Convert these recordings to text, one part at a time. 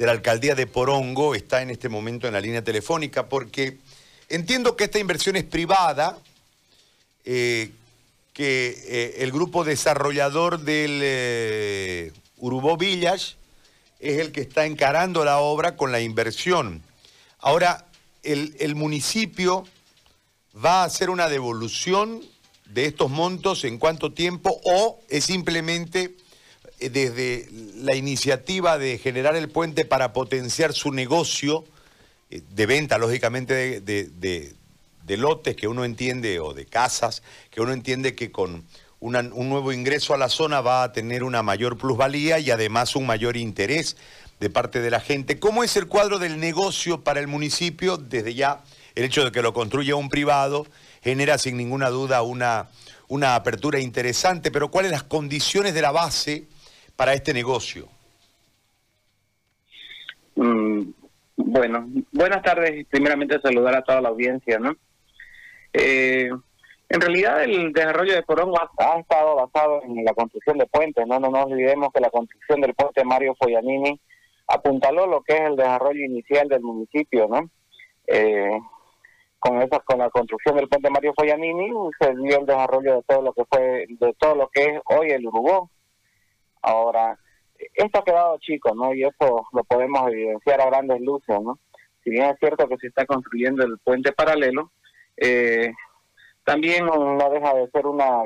de la alcaldía de Porongo está en este momento en la línea telefónica porque entiendo que esta inversión es privada, eh, que eh, el grupo desarrollador del eh, Urubó Village es el que está encarando la obra con la inversión. Ahora, el, el municipio va a hacer una devolución de estos montos en cuánto tiempo o es simplemente desde la iniciativa de generar el puente para potenciar su negocio eh, de venta, lógicamente, de, lotes que uno entiende, o de casas, que uno entiende que con un nuevo ingreso a la zona va a tener una mayor plusvalía y además un mayor interés de parte de la gente. ¿Cómo es el cuadro del negocio para el municipio? Desde ya el hecho de que lo construya un privado genera sin ninguna duda una, una apertura interesante, pero ¿cuáles las condiciones de la base para este negocio? Mm, bueno, buenas tardes. Primeramente saludar a toda la audiencia, ¿no? Eh, en realidad el desarrollo de Porongo ha, estado basado en la construcción de puentes, ¿no? No nos olvidemos que la construcción del puente Mario Foyanini apuntaló lo que es el desarrollo inicial del municipio, ¿no? Eh, con esa, con la construcción del puente Mario Foyanini se dio el desarrollo de todo lo que fue, de todo lo que es hoy el Uruguay. Ahora, esto ha quedado chico, ¿no? Y eso lo podemos evidenciar a grandes luces, ¿no? Si bien es cierto que se está construyendo el puente paralelo, eh, también no deja de ser una,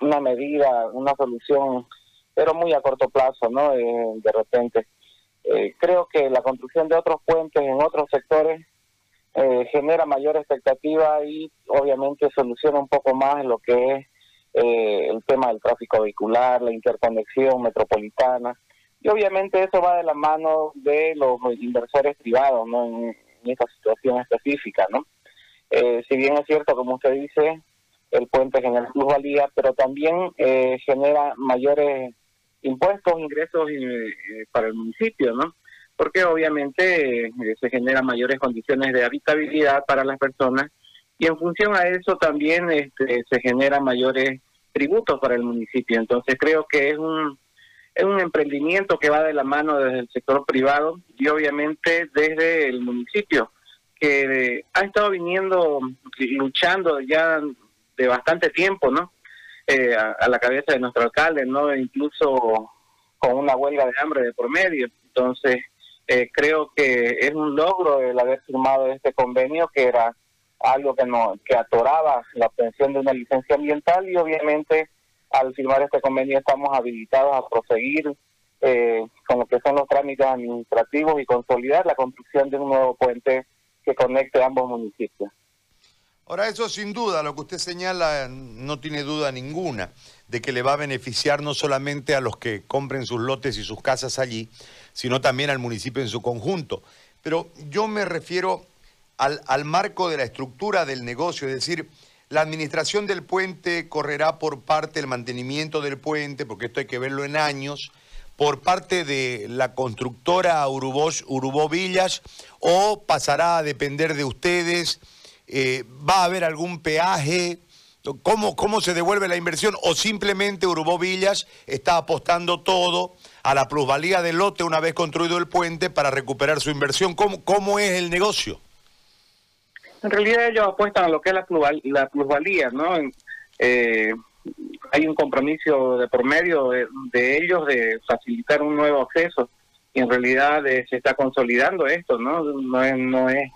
una medida, una solución, pero muy a corto plazo, ¿no? Eh, de repente. Eh, creo que la construcción de otros puentes en otros sectores eh, genera mayor expectativa y obviamente soluciona un poco más lo que es eh, el tema del tráfico vehicular, la interconexión metropolitana. Y obviamente eso va de la mano de los inversores privados, ¿no? En, esta situación específica, ¿no? Eh, si bien es cierto, como usted dice, el puente genera plusvalía, pero también genera mayores impuestos, ingresos para el municipio, ¿no? porque obviamente eh, se generan mayores condiciones de habitabilidad para las personas y en función a eso también este, se generan mayores tributos para el municipio. Entonces creo que es un, es un emprendimiento que va de la mano desde el sector privado y obviamente desde el municipio, que ha estado viniendo, luchando ya de bastante tiempo, ¿no? Eh, a, a, la cabeza de nuestro alcalde, ¿no? Incluso con una huelga de hambre de por medio. Entonces, eh, creo que es un logro el haber firmado este convenio que era algo que no que atoraba la obtención de una licencia ambiental y obviamente al firmar este convenio estamos habilitados a proseguir eh, con lo que son los trámites administrativos y consolidar la construcción de un nuevo puente que conecte ambos municipios. Ahora, eso sin duda, lo que usted señala, no tiene duda ninguna de que le va a beneficiar no solamente a los que compren sus lotes y sus casas allí, sino también al municipio en su conjunto. Pero yo me refiero al, al marco de la estructura del negocio, es decir, la administración del puente correrá por parte del mantenimiento del puente, porque esto hay que verlo en años, por parte de la constructora Urubó, Villas, o pasará a depender de ustedes eh, ¿Va a haber algún peaje? ¿Cómo, ¿Cómo se devuelve la inversión? ¿O simplemente Urubó Villas está apostando todo a la plusvalía del lote una vez construido el puente para recuperar su inversión? ¿Cómo, cómo es el negocio? En realidad ellos apuestan a lo que es la, plusvalía, ¿no? Eh, hay un compromiso de por medio de, ellos de facilitar un nuevo acceso y en realidad eh, se está consolidando esto, ¿no? No es, no es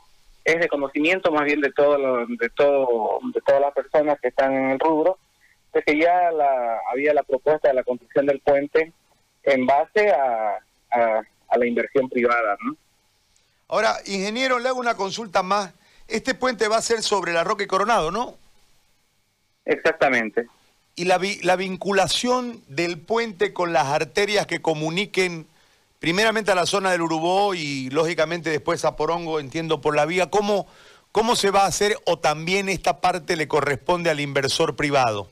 es de conocimiento más bien de todo de todo de todas las personas que están en el rubro de que ya la, había la propuesta de la construcción del puente en base a, a, la inversión privada ¿no? ahora ingeniero le hago una consulta más este puente va a ser sobre la Roque Coronado ¿no? exactamente y la, la vinculación del puente con las arterias que comuniquen primeramente a la zona del Urubó y lógicamente después a Porongo, entiendo por la vía. ¿Cómo, ¿Cómo se va a hacer o también esta parte le corresponde al inversor privado?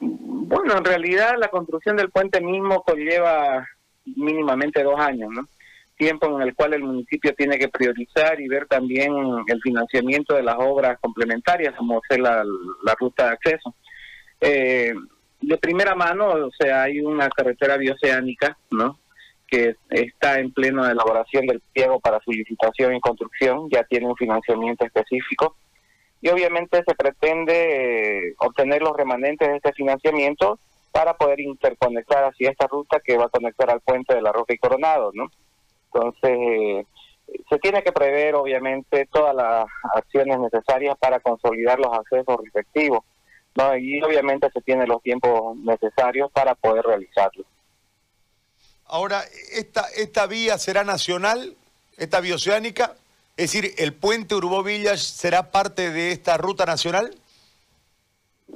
Bueno, en realidad la construcción del puente mismo conlleva mínimamente dos años, ¿no? Tiempo en el cual el municipio tiene que priorizar y ver también el financiamiento de las obras complementarias, como ser la, la ruta de acceso. Eh, de primera mano, o sea, hay una carretera bioceánica, ¿no? que está en pleno elaboración del pliego para su licitación y construcción, ya tiene un financiamiento específico y obviamente se pretende eh, obtener los remanentes de este financiamiento para poder interconectar así esta ruta que va a conectar al puente de la Roca y Coronado, ¿no? Entonces, eh, se tiene que prever obviamente todas las acciones necesarias para consolidar los accesos respectivos, ¿no? Y obviamente se tienen los tiempos necesarios para poder realizarlo. Ahora, ¿esta, esta vía será nacional, esta bioceánica? Es decir, ¿el puente Urbó Village será parte de esta ruta nacional?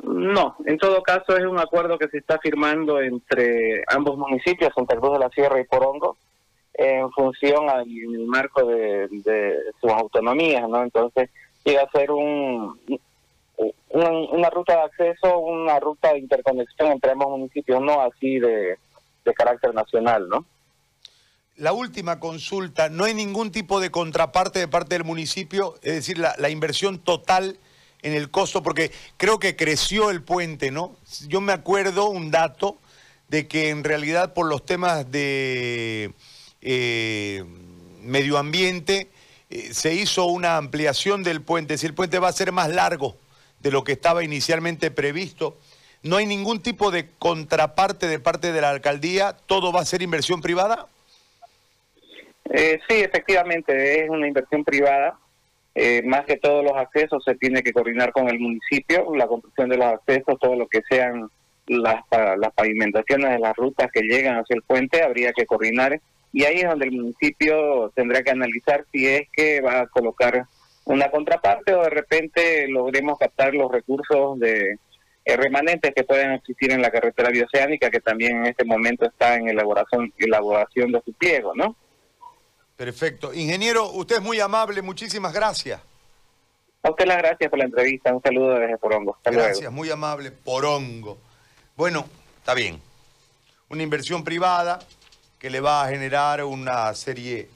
No, en todo caso es un acuerdo que se está firmando entre ambos municipios, Santa Cruz de la Sierra y Porongo, en función al marco de, sus autonomías, ¿no? Entonces, llega a ser un, una ruta de acceso, una ruta de interconexión entre ambos municipios, no así de, de carácter nacional, ¿no? La última consulta, ¿no hay ningún tipo de contraparte de parte del municipio? Es decir, la, la inversión total en el costo, porque creo que creció el puente, ¿no? Yo me acuerdo un dato de que en realidad por los temas de eh, medio ambiente eh, se hizo una ampliación del puente, si el puente va a ser más largo de lo que estaba inicialmente previsto. ¿No hay ningún tipo de contraparte de parte de la alcaldía? ¿Todo va a ser inversión privada? Eh, sí, efectivamente, es una inversión privada. Eh, más que todos los accesos se tiene que coordinar con el municipio, la construcción de los accesos, todo lo que sean las, las pavimentaciones de las rutas que llegan hacia el puente, habría que coordinar y ahí es donde el municipio tendrá que analizar si es que va a colocar una contraparte o de repente logremos captar los recursos de eh, remanentes que pueden existir en la carretera bioceánica que también en este momento está en elaboración elaboración de su pliego, ¿no? Perfecto. Ingeniero, usted es muy amable, muchísimas gracias. A usted las gracias por la entrevista, un saludo desde Porongo. gracias, muy amable, Porongo. Bueno, está bien. Una inversión privada que le va a generar una serie